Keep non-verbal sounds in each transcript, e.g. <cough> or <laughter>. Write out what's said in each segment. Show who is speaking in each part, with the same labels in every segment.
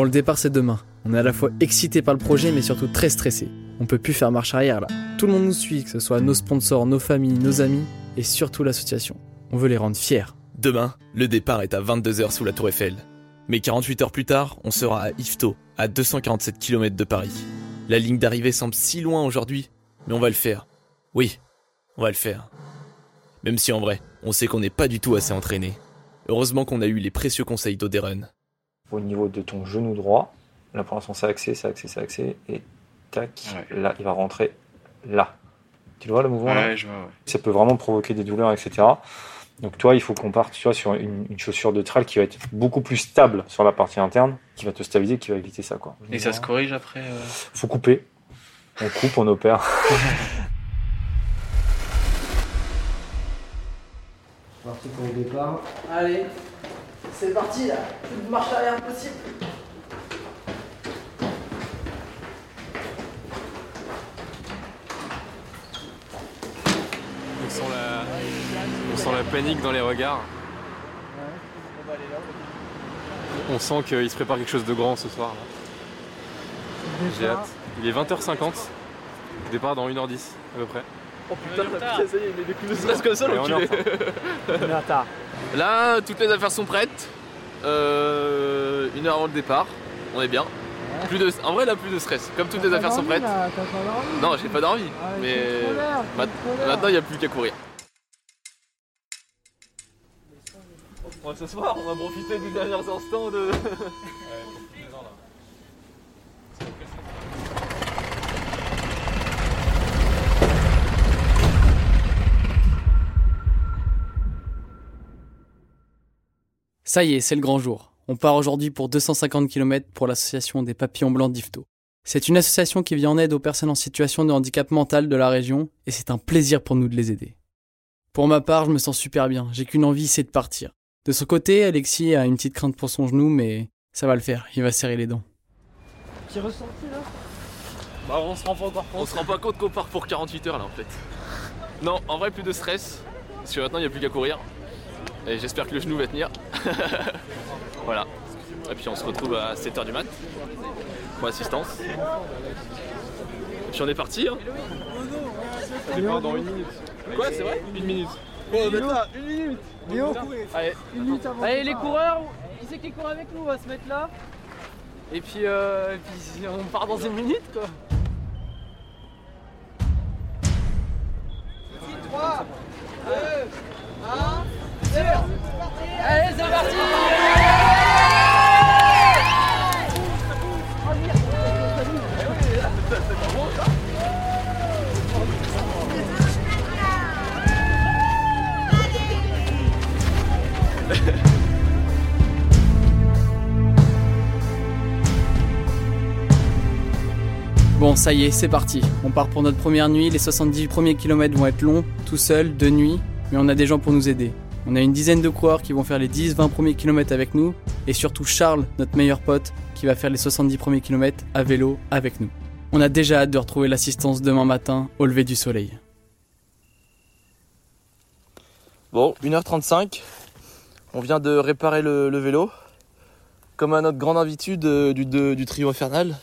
Speaker 1: Bon, le départ c'est demain. On est à la fois excité par le projet mais surtout très stressé. On peut plus faire marche arrière là. Tout le monde nous suit, que ce soit nos sponsors, nos familles, nos amis et surtout l'association. On veut les rendre fiers.
Speaker 2: Demain, le départ est à 22h sous la Tour Eiffel. Mais 48 heures plus tard, on sera à Yvetot, à 247 km de Paris. La ligne d'arrivée semble si loin aujourd'hui, mais on va le faire. Oui, on va le faire. Même si en vrai, on sait qu'on n'est pas du tout assez entraîné. Heureusement qu'on a eu les précieux conseils d'Oderon.
Speaker 3: Au niveau de ton genou droit, là pour l'instant c'est axé, c'est axé, c'est axé, et tac,
Speaker 4: Ouais.
Speaker 3: là il va rentrer là. Tu le vois le mouvement là
Speaker 4: je vois, ouais.
Speaker 3: Ça peut vraiment provoquer des douleurs, etc. Donc toi, il faut qu'on parte tu vois, sur une, une chaussure de trail qui va être beaucoup plus stable sur la partie interne, qui va te stabiliser, qui va éviter ça. Quoi.
Speaker 4: Et ça se corrige après euh,
Speaker 3: faut couper. On coupe, on opère. <laughs>
Speaker 1: Parti pour le départ. Allez, c'est parti là. Plus de marche arrière possible.
Speaker 5: On sent la, on sent la panique dans les regards. On sent qu'il se prépare quelque chose de grand ce soir. J'ai hâte. Il est 20h50. Départ dans 1h10 à peu près.
Speaker 2: Oh putain, ça y est, il est plus stress comme ça,
Speaker 5: Et on est en retard.
Speaker 2: Là, toutes les affaires sont prêtes. Euh, une heure avant le départ, on est bien. Plus de, en vrai, là, plus de stress. Comme toutes les affaires sont prêtes. Non, j'ai pas d'envie. mais mat- maintenant, il n'y a plus qu'à courir. On va s'asseoir, on va profiter des derniers instants de. <laughs>
Speaker 1: Ça y est, c'est le grand jour. On part aujourd'hui pour 250 km pour l'association des papillons blancs d'Ifto. C'est une association qui vient en aide aux personnes en situation de handicap mental de la région et c'est un plaisir pour nous de les aider. Pour ma part, je me sens super bien. J'ai qu'une envie, c'est de partir. De son côté, Alexis a une petite crainte pour son genou, mais ça va le faire. Il va serrer les dents.
Speaker 2: Bah, on se rend pas encore compte. On se rend pas compte qu'on part pour 48 heures là en fait. Non, en vrai, plus de stress. Parce que maintenant, il n'y a plus qu'à courir. Et j'espère que le genou va tenir. <laughs> voilà. Et puis on se retrouve à 7h du mat. Pour assistance. Et puis on est parti. Hein.
Speaker 5: Départ dans une minute.
Speaker 2: Quoi, c'est vrai? Une minute.
Speaker 1: Allez, Allez les coureurs, qui c'est qui court avec nous On va se mettre là. Et puis, euh, et puis on part dans une minute quoi. Allez, c'est parti Bon, ça y est, c'est parti. On part pour notre première nuit. Les 70 premiers kilomètres vont être longs, tout seul, de nuit, mais on a des gens pour nous aider. On a une dizaine de coureurs qui vont faire les 10-20 premiers kilomètres avec nous, et surtout Charles, notre meilleur pote, qui va faire les 70 premiers kilomètres à vélo avec nous. On a déjà hâte de retrouver l'assistance demain matin au lever du soleil.
Speaker 2: Bon, 1h35. On vient de réparer le, vélo. Comme à notre grande habitude euh, du trio infernal,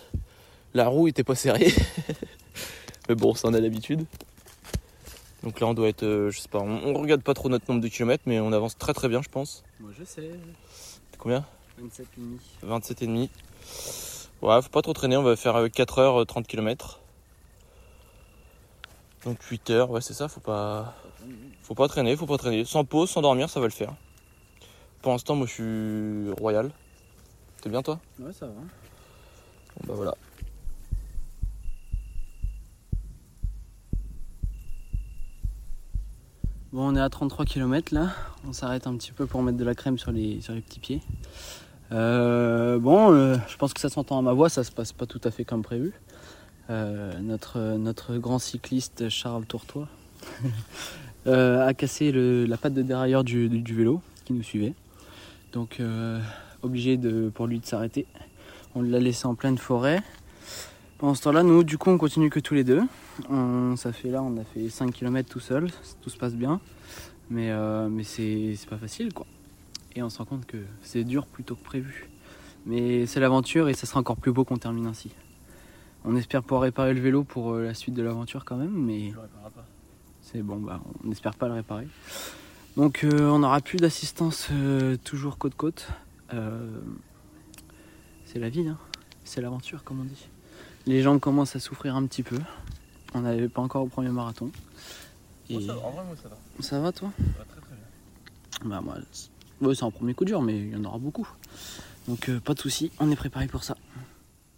Speaker 2: la roue était pas serrée. <laughs> Mais bon, ça en a l'habitude. Donc là, on doit être, euh, je sais pas, on, on regarde pas trop notre nombre de kilomètres, mais on avance très très bien, je pense.
Speaker 1: Moi je sais,
Speaker 2: Combien?
Speaker 1: 27,5.
Speaker 2: 27 et demi. Ouais, faut pas trop traîner, on va faire euh, 4 heures, euh, 30 km. Donc 8 heures, ouais, c'est ça, faut pas. Faut pas traîner, faut pas traîner. Sans pause, sans dormir, ça va le faire. Pour l'instant, moi je suis royal. T'es bien toi?
Speaker 1: Ouais, ça va.
Speaker 2: Bon bah voilà.
Speaker 1: Bon, on est à 33 km là. On s'arrête un petit peu pour mettre de la crème sur les, petits pieds. Euh, bon, euh, je pense que ça s'entend à ma voix, ça se passe pas tout à fait comme prévu. Euh, notre, grand cycliste Charles Tourtois <laughs> a cassé la patte de dérailleur du, vélo qui nous suivait. Donc, obligé de, pour lui de s'arrêter. On l'a laissé en pleine forêt. Pendant ce temps-là, nous, du coup, on continue que tous les deux. On- ça fait là, on a fait 5 km tout seul, tout se passe bien. Mais, euh, mais c'est pas facile quoi. Et on se rend compte que c'est dur plutôt que prévu. Mais c'est l'aventure et ça sera encore plus beau qu'on termine ainsi. On espère pouvoir réparer le vélo pour euh, la suite de l'aventure quand même, mais c'est bon, bah, on n'espère pas le réparer. Donc euh, on n'aura plus d'assistance euh, toujours côte-côte. Euh, c'est la vie, hein. c'est l'aventure comme on dit. Les gens commencent à souffrir un petit peu. On n'avait pas encore au premier marathon. Et-
Speaker 2: En vrai, moi, ça va.
Speaker 1: ça va toi
Speaker 2: Ça va très très bien.
Speaker 1: Bah moi, c'est ouais, c'est un premier coup dur, mais il y en aura beaucoup. Donc euh, pas de souci, on est préparé pour ça.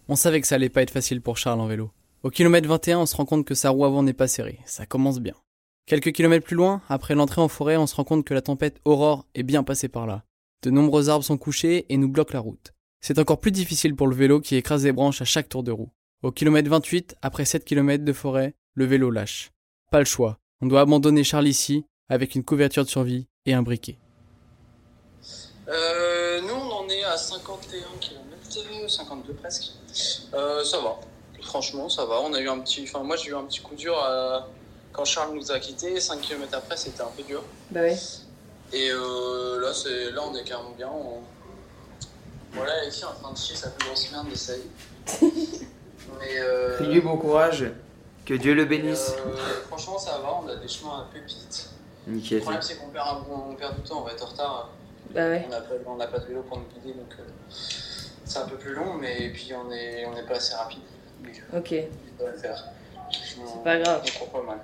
Speaker 4: On savait que ça allait pas être facile pour Charles en vélo. Au kilomètre 21, on se rend compte que sa roue avant n'est pas serrée. Ça commence bien. Quelques kilomètres plus loin, après l'entrée en forêt, on se rend compte que la tempête Aurore est bien passée par là. De nombreux arbres sont couchés et nous bloquent la route. C'est encore plus difficile pour le vélo qui écrase les branches à chaque tour de roue. Au kilomètre 28, après 7 km de forêt, le vélo lâche. Pas le choix. On doit abandonner Charles ici, avec une couverture de survie et un briquet.
Speaker 1: Euh, nous on en est à 51 km, 52 presque. Euh, ça va, franchement ça va. On a eu un petit, enfin moi j'ai eu un petit coup dur euh, quand Charles nous a quittés. 5 km après c'était un peu dur.
Speaker 6: Bah ouais.
Speaker 1: Et euh, là, c'est, là, on est carrément bien. On... Voilà, Alexis est en train de chier sa plus grosse merde de sa vie. Mais euh,
Speaker 7: bon courage. Que Dieu le bénisse.
Speaker 1: euh, franchement, ça va. On a des chemins à pépites. Le
Speaker 7: Nickel.
Speaker 1: problème, c'est qu'on perd, un, on perd du temps. On va être en retard.
Speaker 6: Bah ouais.
Speaker 1: On n'a pas, on de vélo pour nous guider, donc euh, c'est un peu plus long. Mais puis, on est, on n'est pas assez rapide.
Speaker 6: Ok.
Speaker 1: ça va le faire.
Speaker 6: C'est pas grave.
Speaker 1: On court pas mal.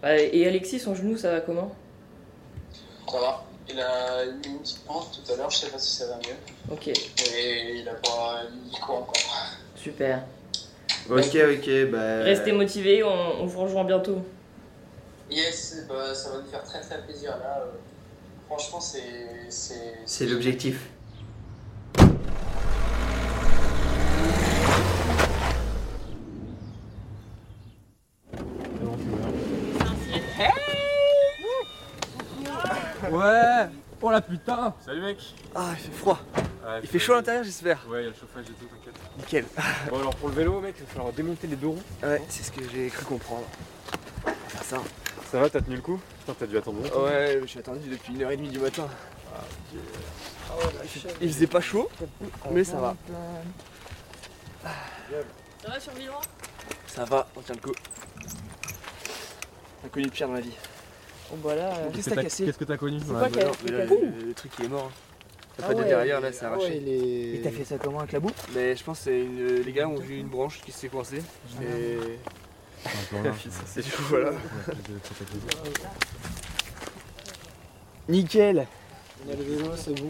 Speaker 6: Bah, et Alexis, son genou, ça va comment?
Speaker 1: Ça va. Il a eu une petite pente tout à l'heure. Je sais pas si ça va mieux.
Speaker 6: Ok.
Speaker 1: Mais il a pas, il court encore.
Speaker 6: Super.
Speaker 7: Ok, ok, bah.
Speaker 6: Restez motivés, on, on vous rejoint bientôt.
Speaker 1: Yes, bah, ça va nous faire très très plaisir là. euh, franchement, c'est. C'est
Speaker 7: C'est l'objectif.
Speaker 8: Ouais Oh la putain
Speaker 5: Salut mec
Speaker 8: Ah, il fait froid.
Speaker 5: Ouais,
Speaker 8: Il fait chaud à l'intérieur, j'espère.
Speaker 5: Ouais, il y a le chauffage et tout, t'inquiète.
Speaker 8: Nickel. <laughs>
Speaker 5: Bon alors pour le vélo mec, il va falloir démonter les deux roues.
Speaker 8: Ouais, c'est ce que j'ai cru comprendre. On va faire ça.
Speaker 5: Ça va, t'as tenu le coup? Putain, t'as dû attendre longtemps.
Speaker 8: Ouais, je suis attendu depuis 1h30 du matin. Il faisait pas chaud, mais ça va.
Speaker 6: Ça va survivant
Speaker 8: Ça va, on tient le coup. On a connu pire dans la vie.
Speaker 6: Bon bah là. euh,
Speaker 8: Qu'est-ce que t'as cassé
Speaker 5: Qu'est-ce que t'as connu
Speaker 6: C'est quoi qui qui
Speaker 8: le, truc il est mort. hein. T'as
Speaker 6: Ah
Speaker 8: pas de derrière là, c'est
Speaker 7: Ah
Speaker 8: arraché.
Speaker 7: Et t'as fait ça comment avec la boue?
Speaker 8: Mais je pense que une- les gars ont vu une branche qui s'est coincée. Et. <laughs> c'est chaud, voilà. Nickel On a le vélo, c'est bon.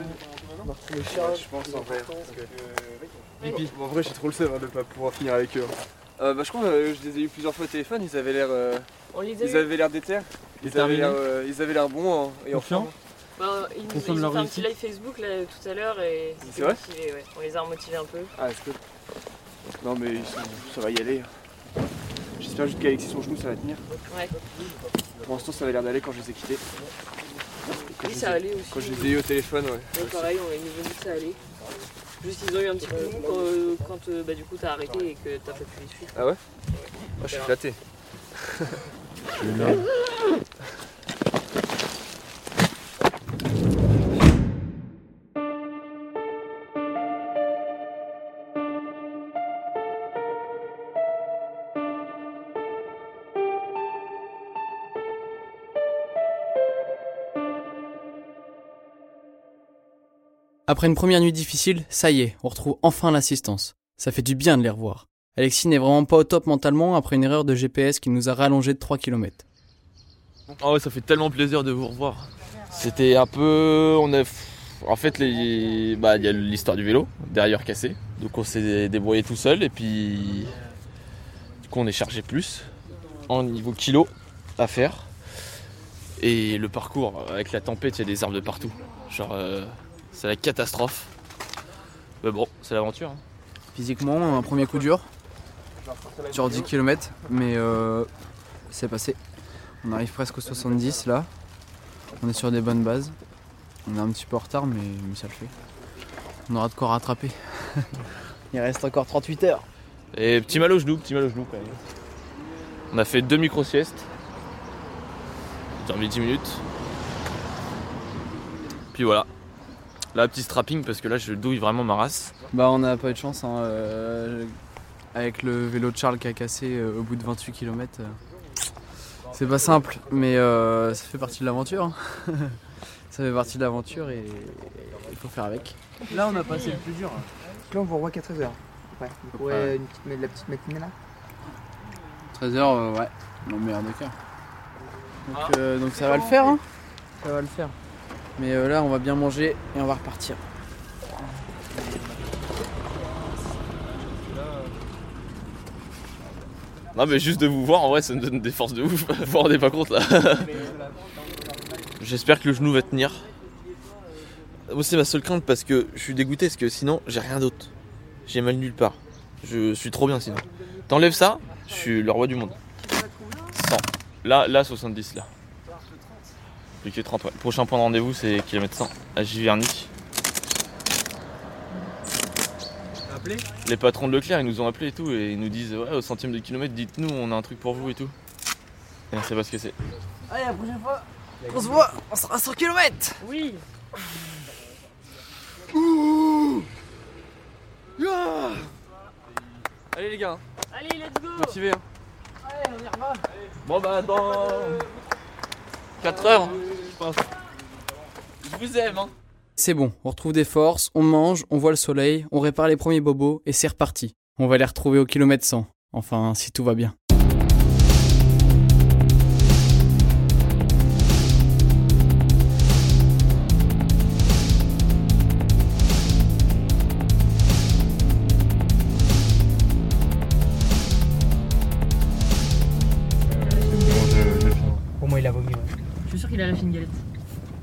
Speaker 8: On Charles. Je pense en vrai. parce que- Bon, en vrai, j'ai trop le seum hein, de pas pouvoir finir avec eux. Euh, bah, je crois que je les ai eu plusieurs fois au téléphone, ils avaient l'air euh,
Speaker 6: On les a
Speaker 8: ils
Speaker 6: eu.
Speaker 8: avaient l'air déter. Ils avaient l'air euh, ils avaient l'air bons hein, et en
Speaker 5: Confiants
Speaker 8: forme.
Speaker 6: Bah, ils nous ils ont fait un petit live Facebook là tout à l'heure et
Speaker 8: C'est vrai
Speaker 6: motivé, ouais. On les a remotivés un peu.
Speaker 8: Ah, c'est cool. Non, mais sont- ça va y aller. J'espère juste qu'Alexis son genou ça va tenir.
Speaker 6: Ouais.
Speaker 8: Pour l'instant, ça avait l'air d'aller quand je les ai quittés. Quand
Speaker 6: Oui,
Speaker 8: je
Speaker 6: ça
Speaker 8: les ai-
Speaker 6: allait aussi.
Speaker 8: Quand je les ai eu au téléphone, ouais.
Speaker 6: Ouais, pareil, on dit que ça allait. Juste ils ont eu un petit coup de mou quand, euh, quand, euh, bah, du coup t'as arrêté et que t'as pas pu les suivre.
Speaker 8: Ah ouais? Moi, je suis flatté.
Speaker 4: Après une première nuit difficile, ça y est, on retrouve enfin l'assistance. Ça fait du bien de les revoir. Alexis n'est vraiment pas au top mentalement après une erreur de GPS qui nous a rallongé de 3 km.
Speaker 2: Ah ouais, ça fait tellement plaisir de vous revoir. C'était un peu. On a. En fait, les... bah, il y a l'histoire du vélo, derrière cassé. Donc on s'est débrouillé tout seul et puis. Du coup, on est chargé plus en niveau kilo à faire. Et le parcours, avec la tempête, il y a des arbres de partout. Genre, euh, c'est la catastrophe. Mais bon, c'est l'aventure. hein.
Speaker 1: Physiquement, un premier coup dur sur 10 km, mais euh, c'est passé. On arrive presque aux 70 là. On est sur des bonnes bases. On est un petit peu en retard, mais, mais ça le fait. On aura de quoi rattraper. <laughs> Il reste encore 38 heures.
Speaker 2: Et petit mal au genou, petit mal au genou quand même. On a fait deux micro-siestes. J'ai dormi 10 minutes. Puis voilà. Là, petit strapping parce que là, je douille vraiment ma race.
Speaker 1: Bah on n'a pas eu de chance hein, euh, avec le vélo de Charles qui a cassé euh, au bout de 28 km. c'est pas simple, mais euh, ça fait partie de l'aventure. hein. <laughs> ça fait partie de l'aventure et il faut faire avec. Là on a passé le plus dur.
Speaker 7: Là, on vous revoit qu'à 13h. Ouais.
Speaker 1: Ouais.
Speaker 7: une petite, la petite matinée là
Speaker 1: 13h, ouais, meilleur des cas. Donc, euh, donc ça va le faire, hein ça va le faire. Mais euh, là on va bien manger et on va repartir.
Speaker 2: Non, mais juste de vous voir, en vrai, ça me donne des forces de ouf. <laughs> vous vous rendez pas compte là. J'espère que le genou va tenir. Moi, c'est ma seule crainte parce que je suis dégoûté parce que sinon, j'ai rien d'autre. J'ai mal nulle part. Je suis trop bien sinon. T'enlèves ça, je suis le roi du monde. 100. Là, là, 70 là. Plus que 30, ouais. Prochain point de rendez-vous, c'est kilomètre 100 à Giverny. Les patrons de Leclerc, ils nous ont appelés et tout, et ils nous disent Ouais, au centième de kilomètre, dites-nous, on a un truc pour vous et tout. Et on sait pas ce que c'est.
Speaker 1: Allez, la prochaine fois, on se voit, on sera à 100 km
Speaker 6: Oui
Speaker 2: Allez les gars,
Speaker 6: Allez, let's go.
Speaker 2: Motivés. Bon bah dans 4 heures, Je vous aime, hein.
Speaker 4: C'est bon, on retrouve des forces, on mange, on voit le soleil, on répare les premiers bobos et c'est reparti. On va les retrouver au kilomètre 100. Enfin, si tout va bien.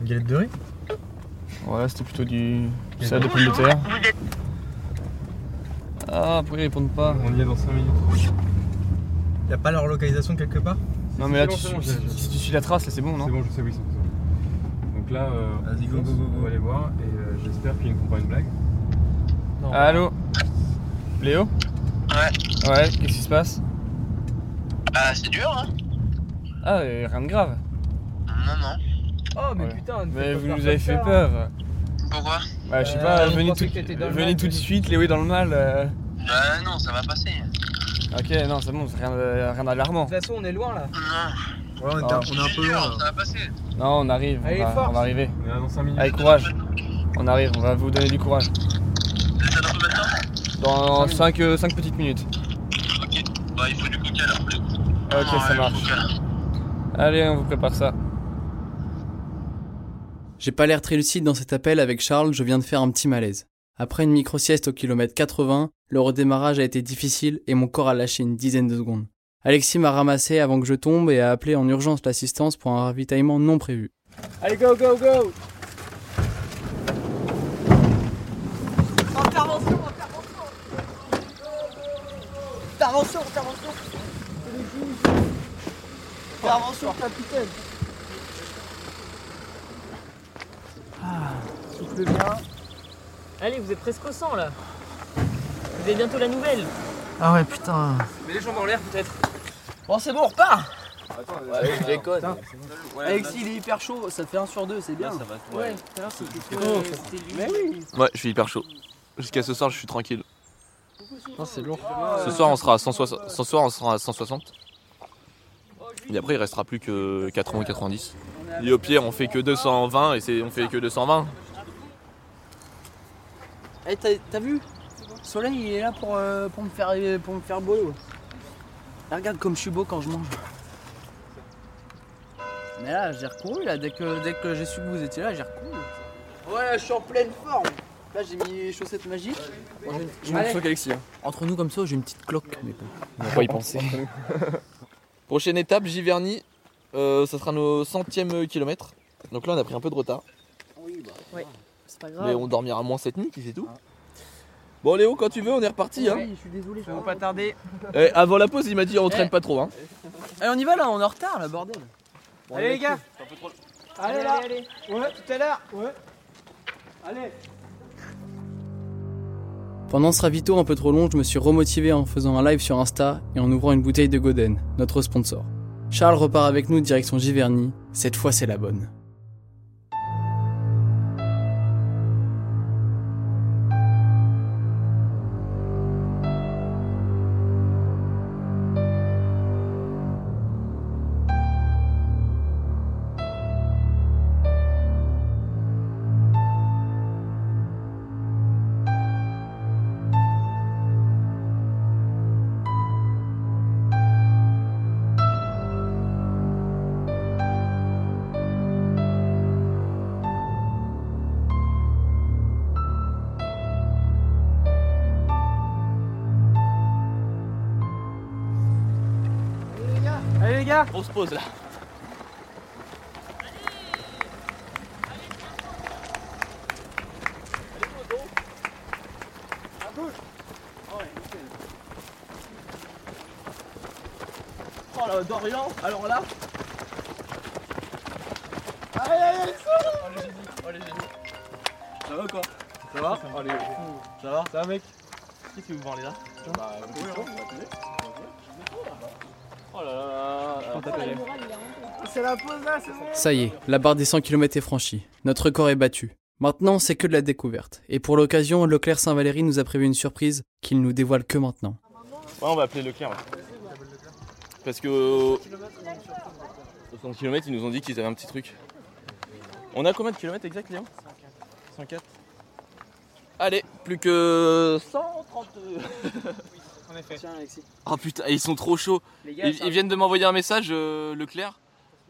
Speaker 8: Une galette de riz
Speaker 1: Ouais, c'était plutôt du salade de pommes de terre. Ah, pourquoi ils répondent pas
Speaker 8: On y est dans 5 minutes. Y'a pas leur localisation quelque part
Speaker 1: Non, mais là, tu, si tu suis la trace, là, c'est bon, non
Speaker 8: C'est bon, je sais où ils sont. c'est bon. Donc là, euh,
Speaker 1: Vas-y,
Speaker 8: on
Speaker 1: go, go, go, go.
Speaker 8: on va les voir et euh, j'espère qu'ils ne font pas une blague.
Speaker 1: Allô Léo Ouais. Ouais, qu'est-ce qui se passe
Speaker 9: Bah c'est dur hein
Speaker 1: Ah, rien de grave.
Speaker 9: Non non.
Speaker 7: Oh, mais
Speaker 1: Ouais.
Speaker 7: putain,
Speaker 1: Mais vous nous avez
Speaker 7: ça,
Speaker 1: fait
Speaker 7: hein.
Speaker 1: peur.
Speaker 9: Pourquoi
Speaker 1: Bah, je sais
Speaker 7: Euh,
Speaker 1: pas,
Speaker 7: on
Speaker 1: venez, tout, venez de suite, Léo est dans le mal. euh.
Speaker 9: Bah non, ça va passer.
Speaker 1: Ok, non, c'est bon, c'est rien, de- rien d'alarmant.
Speaker 7: De toute façon, on est loin là.
Speaker 9: Non.
Speaker 8: Ouais, on est,
Speaker 1: Ah.
Speaker 8: un, on est un peu loin là.
Speaker 9: ça va passer.
Speaker 1: Non, on arrive,
Speaker 7: Allez,
Speaker 1: on, va,
Speaker 7: force.
Speaker 1: on va arriver.
Speaker 8: On est dans 5 minutes.
Speaker 1: Avec courage. On arrive, on va vous donner du courage.
Speaker 9: Ça dans combien de temps?
Speaker 1: Dans 5, petites minutes.
Speaker 9: Ok. Bah il faut du coca alors.
Speaker 1: Ok, ça marche. Allez, on vous prépare ça.
Speaker 4: J'ai pas l'air très lucide dans cet appel avec Charles, je viens de faire un petit malaise. Après une micro-sieste au kilomètre 80, le redémarrage a été difficile et mon corps a lâché une dizaine de secondes. Alexis m'a ramassé avant que je tombe et a appelé en urgence l'assistance pour un ravitaillement non prévu.
Speaker 7: Allez, go, go, go Intervention, intervention Intervention, intervention Intervention, capitaine Ah, souffle bien.
Speaker 6: Allez, vous êtes presque au 100 là Vous avez bientôt la nouvelle
Speaker 1: Ah ouais, putain.
Speaker 7: Mets les jambes en l'air peut-être.
Speaker 1: Bon, c'est bon, on repart
Speaker 2: Ouais, je déconne.
Speaker 1: Alexis, il est hyper chaud, ça fait 1 sur 2, c'est bien.
Speaker 6: Ouais, tout à l'heure c'était
Speaker 1: Oh,
Speaker 6: toi, c'était lui.
Speaker 1: Mais oui
Speaker 2: Ouais, je suis hyper chaud. Jusqu'à ce soir, je suis tranquille.
Speaker 1: Non, c'est lourd.
Speaker 2: Ce soir, on sera à 160. Ce soir, on sera à 160. Et après, il restera plus que 80 ou 90. Et au pire, on fait que 220 et c'est on fait que 220.
Speaker 1: Eh, t'as t'as vu? Le soleil, il est là pour, euh, pour, me, faire, pour me faire beau. Et regarde comme je suis beau quand je mange. Mais là, j'ai recouru, là, dès que, dès que j'ai su que vous étiez là, j'ai recouru. Ouais, je suis en pleine forme. Là, j'ai mis les chaussettes magiques. Bon, j'ai une-
Speaker 2: Je m'en fous qu'Alexis. hein.
Speaker 1: Entre nous, comme ça, j'ai une petite cloque. Mais bon.
Speaker 2: On va pas y penser. <laughs> Prochaine étape, Giverny. Euh, ça sera nos centième kilomètre. Donc là, on a pris un peu de retard.
Speaker 6: C'est pas
Speaker 2: Mais
Speaker 6: grave.
Speaker 2: on dormira moins cette nuit, puis c'est tout. Bon, Léo, quand tu veux, on est reparti. Hein.
Speaker 1: Oui, je suis désolé.
Speaker 7: Ça va pas tarder.
Speaker 2: Eh, avant la pause, il m'a dit on traîne
Speaker 1: Eh.
Speaker 2: pas trop. Hein.
Speaker 1: Allez, on y va là, on est en retard là, bordel.
Speaker 7: Allez les gars Allez là Ouais, tout à l'heure Ouais Allez
Speaker 4: Pendant ce ravito un peu trop long, je me suis remotivé en faisant un live sur Insta et en ouvrant une bouteille de Goden, notre sponsor. Charles repart avec nous direction Giverny, cette fois c'est la bonne.
Speaker 7: Là
Speaker 2: Grosse pause là. Oh là, Dorian, alors là.
Speaker 7: Allez, allez,
Speaker 2: Oh les génies Ça va quoi? Ça va? Allez, ça va.
Speaker 7: Ça va, mec?
Speaker 2: Qu'est-ce que vous parlez là?
Speaker 8: Bah,
Speaker 2: Oh là là
Speaker 7: C'est la pause là, c'est bon
Speaker 4: Ça y est, la barre des 100 km est franchie. Notre record est battu. Maintenant, c'est que de la découverte. Et pour l'occasion, Leclerc Saint-Valéry nous a prévu une surprise qu'il nous dévoile que maintenant.
Speaker 2: Ouais, on va appeler Leclerc. Parce que au au 100 km, ils nous ont dit qu'ils avaient un petit truc. On a combien de kilomètres exact, Léon? 104. Allez, plus que 132.
Speaker 7: En effet.
Speaker 6: Tiens, Alexis.
Speaker 2: Oh putain, ils sont trop chauds.
Speaker 6: Les gars,
Speaker 2: Ils, viennent de m'envoyer un message, euh, Leclerc.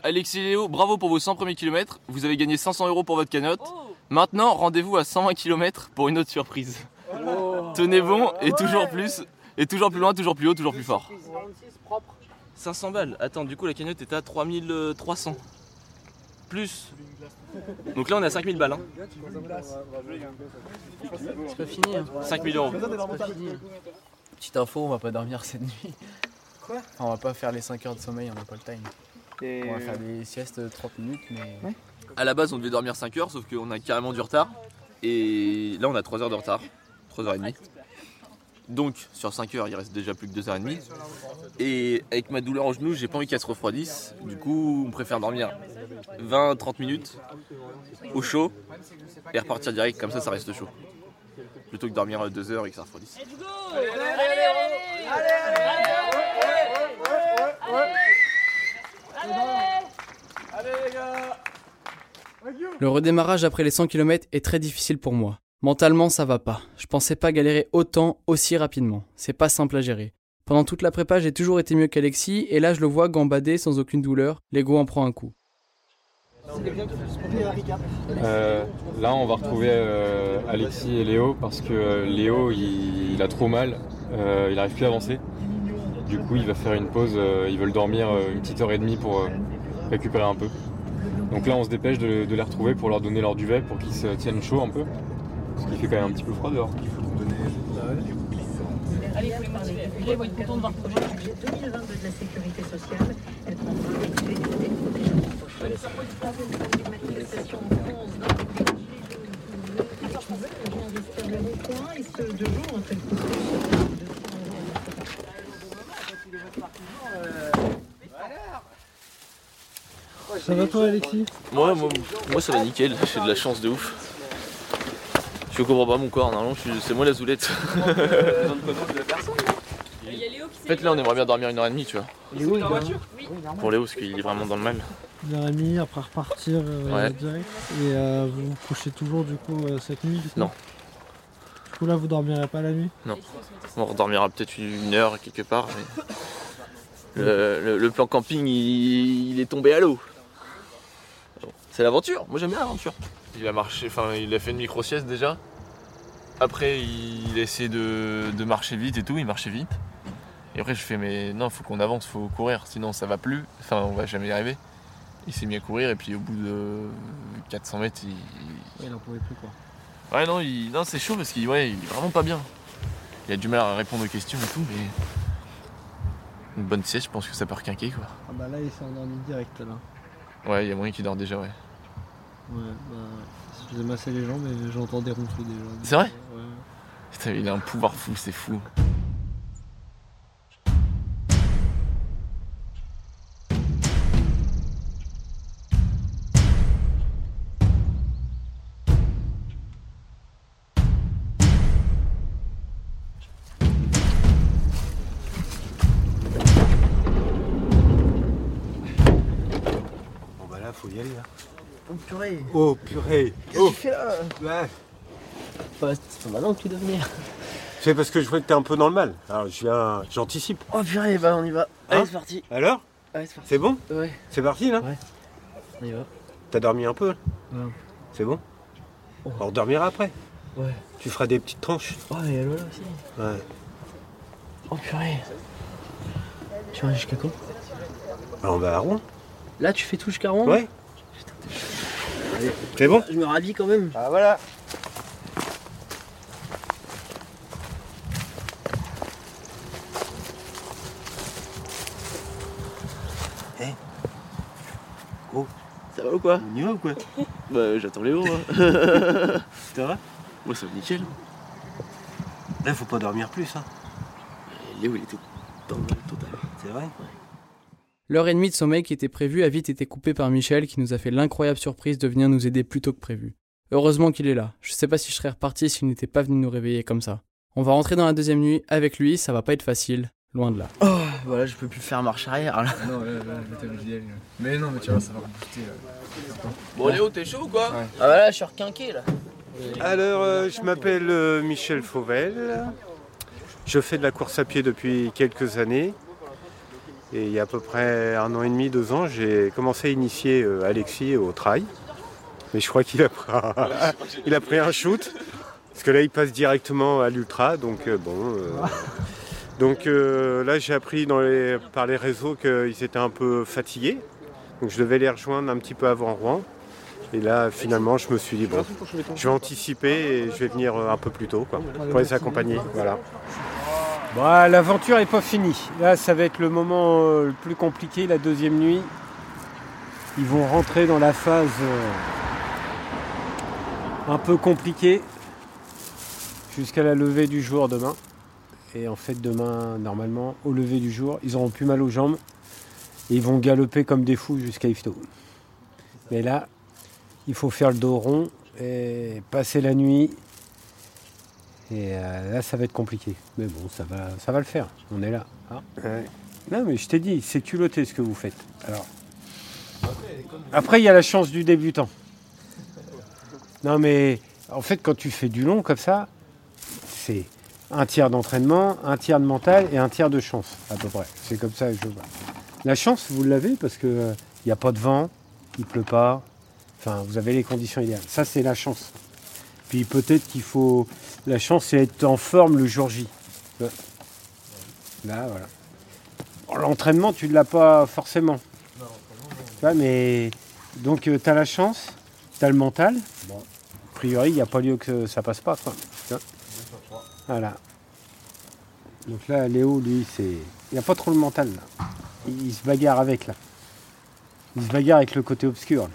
Speaker 2: Alexis et Léo, bravo pour vos 100 premiers kilomètres. Vous avez gagné 500 euros pour votre cagnotte.
Speaker 6: Oh
Speaker 2: Maintenant, rendez-vous à 120 km pour une autre surprise. Tenez bon et toujours plus, et toujours plus loin, toujours plus haut, toujours plus fort. 500 balles. Attends, du coup la cagnotte est à 3300. Plus. Donc là on est à 5000 balles. Hein.
Speaker 1: C'est pas fini. Hein.
Speaker 2: 5000 euros.
Speaker 1: Petite info, on va pas dormir cette nuit.
Speaker 7: Quoi?
Speaker 1: Enfin, On va pas faire les 5 heures de sommeil, on a pas le time. On va faire des siestes de 30 minutes, mais.
Speaker 2: À la base on devait dormir 5 heures, sauf qu'on a carrément du retard. Et là on a 3 heures de retard. 3 heures et demie. Donc sur 5 heures il reste déjà plus que 2 heures et demie. Et avec ma douleur au genou, j'ai pas envie qu'elle se refroidisse. Du coup on préfère dormir 20-30 minutes au chaud et repartir direct, comme ça ça reste chaud. Plutôt que dormir 2 heures et que ça refroidisse.
Speaker 7: Allez, allez, Allez, les gars
Speaker 4: Le redémarrage après les 100 km est très difficile pour moi. Mentalement, ça va pas. Je pensais pas galérer autant, aussi rapidement. C'est pas simple à gérer. Pendant toute la prépa, j'ai toujours été mieux qu'Alexis, et là, je le vois gambader sans aucune douleur. L'ego en prend un coup.
Speaker 5: Euh, là, on va retrouver euh, Alexis et Léo parce que euh, Léo, il, il a trop mal, euh, il n'arrive plus à avancer. Du coup, il va faire une pause, euh, ils veulent dormir euh, une petite heure et demie pour euh, récupérer un peu. Donc là, on se dépêche de, de les retrouver pour leur donner leur duvet pour qu'ils se tiennent chaud un peu. Parce qu'il fait quand même un petit peu froid dehors.
Speaker 6: Allez, les contents de voir
Speaker 10: budget 2022 de la sécurité sociale,
Speaker 7: Ça va toi, Alexis
Speaker 2: Moi, moi, moi, ça va nickel, j'ai de la chance de ouf. Je comprends pas mon corps, normalement c'est moi la zoulette. <laughs> En fait là on aimerait bien dormir une heure et demie tu vois.
Speaker 7: Léo, il va
Speaker 2: Pour Léo parce qu'il est vraiment dans le mal.
Speaker 7: Une heure et demie après repartir euh,
Speaker 2: Ouais.
Speaker 7: direct. Et euh, vous vous couchez toujours du coup euh, cette nuit du coup
Speaker 2: Non.
Speaker 7: Du coup là vous dormirez pas la nuit?
Speaker 2: On redormira peut-être une heure quelque part. mais Le, le- le plan camping il, il est tombé à l'eau. C'est l'aventure, moi j'aime bien l'aventure. Il a marché, enfin il a fait une micro-sieste déjà. Après il a essayé de, de marcher vite et tout, il marchait vite. Et après je fais mais non faut qu'on avance, faut courir, sinon ça va plus, enfin on va jamais y arriver. Il s'est mis à courir et puis au bout de 400 mètres il,
Speaker 1: Il en pouvait plus quoi.
Speaker 2: Ouais, non, il... non c'est chaud parce qu'il ouais, il est vraiment pas bien. Il a du mal à répondre aux questions et tout, mais. Une bonne sieste, je pense que ça peut requinquer quoi.
Speaker 7: Ah bah là il s'est endormi direct là.
Speaker 2: Ouais, il y a moyen qu'il dort déjà, ouais.
Speaker 7: Ouais bah je faisais masser les jambes et j'entendais ronfler déjà.
Speaker 2: C'est vrai
Speaker 7: Ouais.
Speaker 2: Putain, il a un pouvoir fou, c'est fou.
Speaker 1: Oh purée Qu'est-ce
Speaker 11: oh.
Speaker 1: que tu fais là
Speaker 11: Ouais.
Speaker 1: Bah, C'est pas maintenant que tu dois venir.
Speaker 11: C'est parce que je vois que t'es un peu dans le mal. Alors je viens, j'anticipe.
Speaker 1: Oh purée, bah on y va. Allez,
Speaker 11: Hein
Speaker 1: c'est parti.
Speaker 11: Alors
Speaker 1: Allez, c'est parti.
Speaker 11: C'est bon
Speaker 1: Ouais,
Speaker 11: C'est parti là
Speaker 1: Ouais. on y va.
Speaker 11: T'as dormi un peu
Speaker 1: Ouais.
Speaker 11: C'est bon
Speaker 1: Oh.
Speaker 11: On redormira après.
Speaker 1: Ouais.
Speaker 11: Tu feras des petites tranches.
Speaker 1: Oh, et elle là aussi.
Speaker 11: Ouais.
Speaker 1: Oh purée. Tu vas jusqu'à quand?
Speaker 11: Bah, on va à Rouen.
Speaker 1: Là, tu fais tout jusqu'à Rouen?
Speaker 11: Ouais. C'est bon
Speaker 1: Je me rhabille quand même.
Speaker 11: Ah voilà. Eh. Oh.
Speaker 2: Ça va ou quoi
Speaker 11: On y va ou quoi <laughs>
Speaker 2: Bah j'attends Léo. Hein. <laughs>
Speaker 11: Ça va
Speaker 2: Moi ça va nickel.
Speaker 11: Là, faut pas dormir plus, hein.
Speaker 2: Léo il était dans le total.
Speaker 11: C'est vrai
Speaker 4: L'heure et demie de sommeil qui était prévue a vite été coupée par Michel qui nous a fait l'incroyable surprise de venir nous aider plus tôt que prévu. Heureusement qu'il est là. Je sais pas si je serais reparti s'il n'était pas venu nous réveiller comme ça. On va rentrer dans la deuxième nuit avec lui, ça va pas être facile, loin de là.
Speaker 1: Oh, voilà, je peux plus faire marche arrière là.
Speaker 12: Non, là, là, obligé d'y aller. là. Mais non, mais tu vois, ça va euh,
Speaker 2: Bon Léo t'es chaud ou quoi
Speaker 1: Ah bah là, je suis requinqué là.
Speaker 11: Alors, euh, je m'appelle euh, Michel Fauvel. Je fais de la course à pied depuis quelques années. Et il y a à peu près un an et demi, deux ans, j'ai commencé à initier euh, Alexis au trail. Mais je crois qu'il a, pris un- <laughs> shoot. Parce que là, il passe directement à l'ultra. Donc, euh, bon. euh, donc là, j'ai appris par les réseaux qu'ils étaient un peu fatigués. Donc, je devais les rejoindre un petit peu avant Rouen. Et là, finalement, je me suis dit, bon, je vais anticiper et je vais venir un peu plus tôt, pour les accompagner. Voilà. Bah, l'aventure n'est pas finie. Là, ça va être le moment euh, le plus compliqué, la deuxième nuit. Ils vont rentrer dans la phase euh, un peu compliquée jusqu'à la levée du jour demain. Et en fait, demain, normalement, au lever du jour, ils auront plus mal aux jambes et ils vont galoper comme des fous jusqu'à Ifto. Mais là, il faut faire le dos rond et passer la nuit. Et euh, là, ça va être compliqué. Mais bon, ça va, ça va le faire. On est là. hein. Ouais. Non, mais je t'ai dit, c'est culotté ce que vous faites. Alors. Après, il y a la chance du débutant. Non, mais en fait, quand tu fais du long comme ça, c'est un tiers d'entraînement, un tiers de mental et un tiers de chance, à peu près. C'est comme ça que je vois. La chance, vous l'avez parce qu'il n'y a pas de vent, il pleut pas. Enfin, vous avez les conditions idéales. Ça, c'est la chance. Puis peut-être qu'il faut. La chance, c'est être en forme le jour J. Là, voilà. Bon, L'entraînement, tu ne l'as pas forcément. Vois, mais. Donc, tu as la chance, tu as le mental. Bon, a priori, il n'y a pas lieu que ça passe pas. Quoi. Voilà. Donc là, Léo, lui, c'est. Il n'a pas trop le mental, là. Il, il se bagarre avec, là. Il se bagarre avec le côté obscur. là.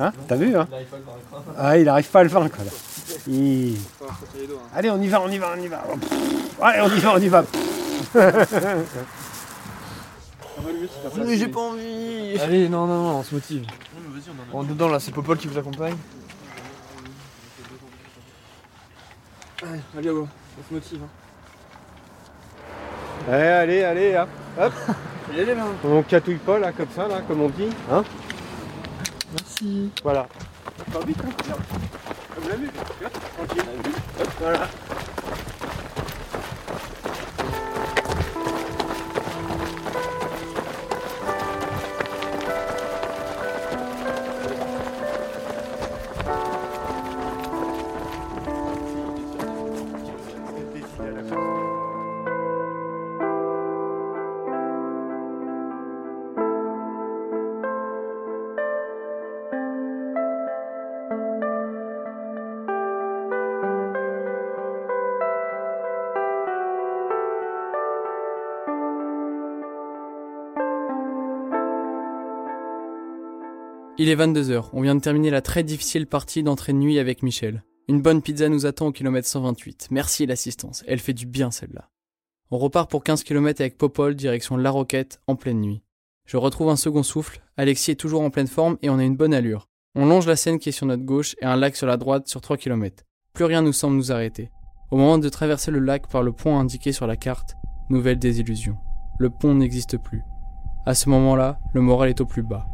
Speaker 11: Hein T'as vu, hein Ah, il n'arrive pas à le vaincre, là. Il- Allez, on y va, on y va, on y va. Allez, on y va, on y va.
Speaker 1: Mais j'ai pas envie.
Speaker 8: Allez, non, non, non, on se motive. En dedans, là, c'est Popol qui vous accompagne. Allez, allez, on se motive. Hein.
Speaker 11: Allez, allez, allez. Hop. <laughs>
Speaker 8: Là.
Speaker 11: On catouille pas, là, comme ça, là, comme on dit. Hein. Voilà.
Speaker 8: Pas vite, hein, regarde. Comme la vue. Regarde, tranquille. Hop, voilà.
Speaker 4: Il est 22h, on vient de terminer la très difficile partie d'entrée de nuit avec Michel. Une bonne pizza nous attend au kilomètre 128. Merci l'assistance, elle fait du bien celle-là. On repart pour 15 km avec Popol, direction La Roquette, en pleine nuit. Je retrouve un second souffle, Alexis est toujours en pleine forme et on a une bonne allure. On longe la Seine qui est sur notre gauche et un lac sur la droite sur 3 km. Plus rien nous semble nous arrêter. Au moment de traverser le lac par le pont indiqué sur la carte, nouvelle désillusion. Le pont n'existe plus. À ce moment-là, le moral est au plus bas.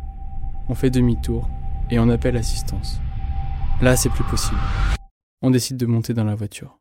Speaker 4: On fait demi-tour et on appelle assistance. Là, c'est plus possible. On décide de monter dans la voiture.